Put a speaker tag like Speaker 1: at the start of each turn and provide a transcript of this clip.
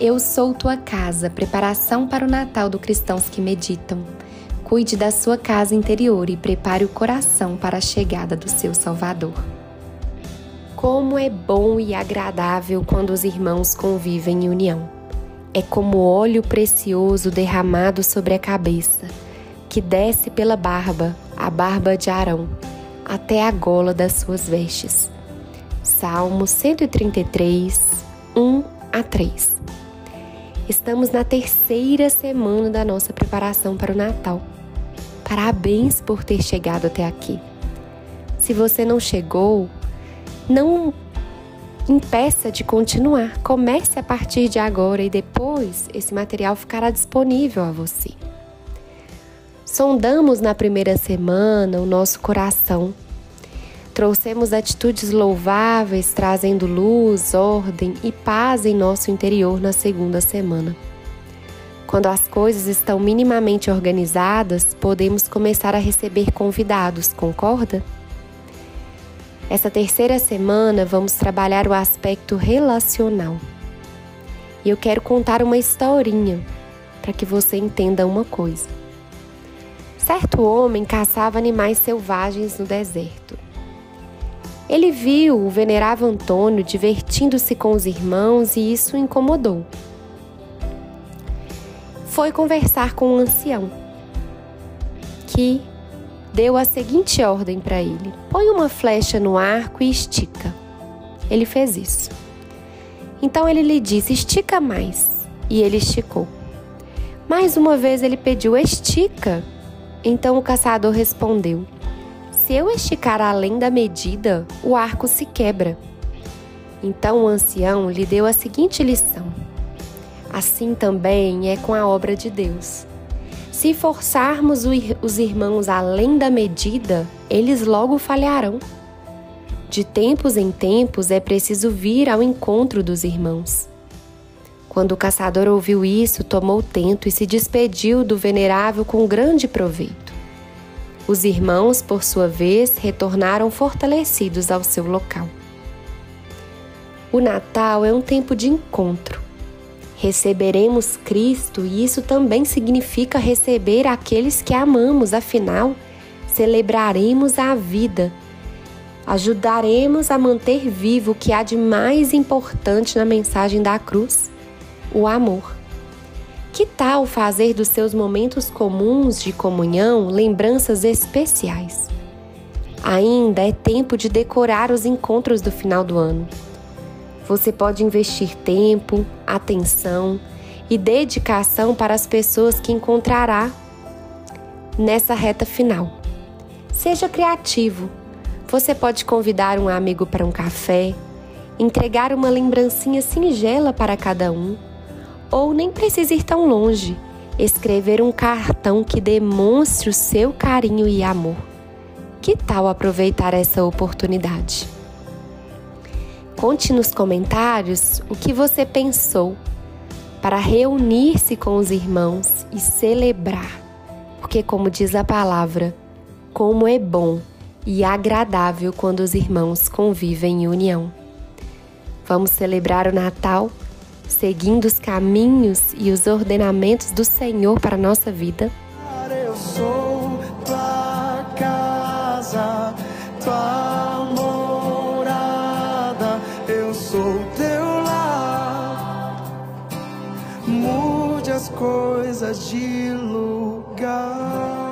Speaker 1: Eu sou tua casa, preparação para o Natal do cristãos que meditam. Cuide da sua casa interior e prepare o coração para a chegada do seu Salvador. Como é bom e agradável quando os irmãos convivem em união. É como óleo precioso derramado sobre a cabeça, que desce pela barba, a barba de Arão, até a gola das suas vestes. Salmo 133, 1 a 3. Estamos na terceira semana da nossa preparação para o Natal. Parabéns por ter chegado até aqui. Se você não chegou, não impeça de continuar. Comece a partir de agora e depois esse material ficará disponível a você. Sondamos na primeira semana o nosso coração Trouxemos atitudes louváveis, trazendo luz, ordem e paz em nosso interior na segunda semana. Quando as coisas estão minimamente organizadas, podemos começar a receber convidados, concorda? Essa terceira semana vamos trabalhar o aspecto relacional. E eu quero contar uma historinha para que você entenda uma coisa. Certo homem caçava animais selvagens no deserto. Ele viu o venerável Antônio divertindo-se com os irmãos e isso o incomodou. Foi conversar com o ancião, que deu a seguinte ordem para ele: põe uma flecha no arco e estica. Ele fez isso. Então ele lhe disse: estica mais. E ele esticou. Mais uma vez ele pediu: estica. Então o caçador respondeu: se eu esticar além da medida, o arco se quebra. Então o ancião lhe deu a seguinte lição: Assim também é com a obra de Deus. Se forçarmos os irmãos além da medida, eles logo falharão. De tempos em tempos é preciso vir ao encontro dos irmãos. Quando o caçador ouviu isso, tomou tento e se despediu do venerável com grande proveito. Os irmãos, por sua vez, retornaram fortalecidos ao seu local. O Natal é um tempo de encontro. Receberemos Cristo e isso também significa receber aqueles que amamos, afinal, celebraremos a vida. Ajudaremos a manter vivo o que há de mais importante na mensagem da cruz: o amor. Que tal fazer dos seus momentos comuns de comunhão lembranças especiais? Ainda é tempo de decorar os encontros do final do ano. Você pode investir tempo, atenção e dedicação para as pessoas que encontrará nessa reta final. Seja criativo. Você pode convidar um amigo para um café, entregar uma lembrancinha singela para cada um ou nem precisa ir tão longe, escrever um cartão que demonstre o seu carinho e amor. Que tal aproveitar essa oportunidade? Conte nos comentários o que você pensou para reunir-se com os irmãos e celebrar, porque, como diz a palavra, como é bom e agradável quando os irmãos convivem em união. Vamos celebrar o Natal seguindo os caminhos e os ordenamentos do Senhor para a nossa vida?
Speaker 2: Eu sou tua casa, tua morada, eu sou teu lar. Mude as coisas de lugar.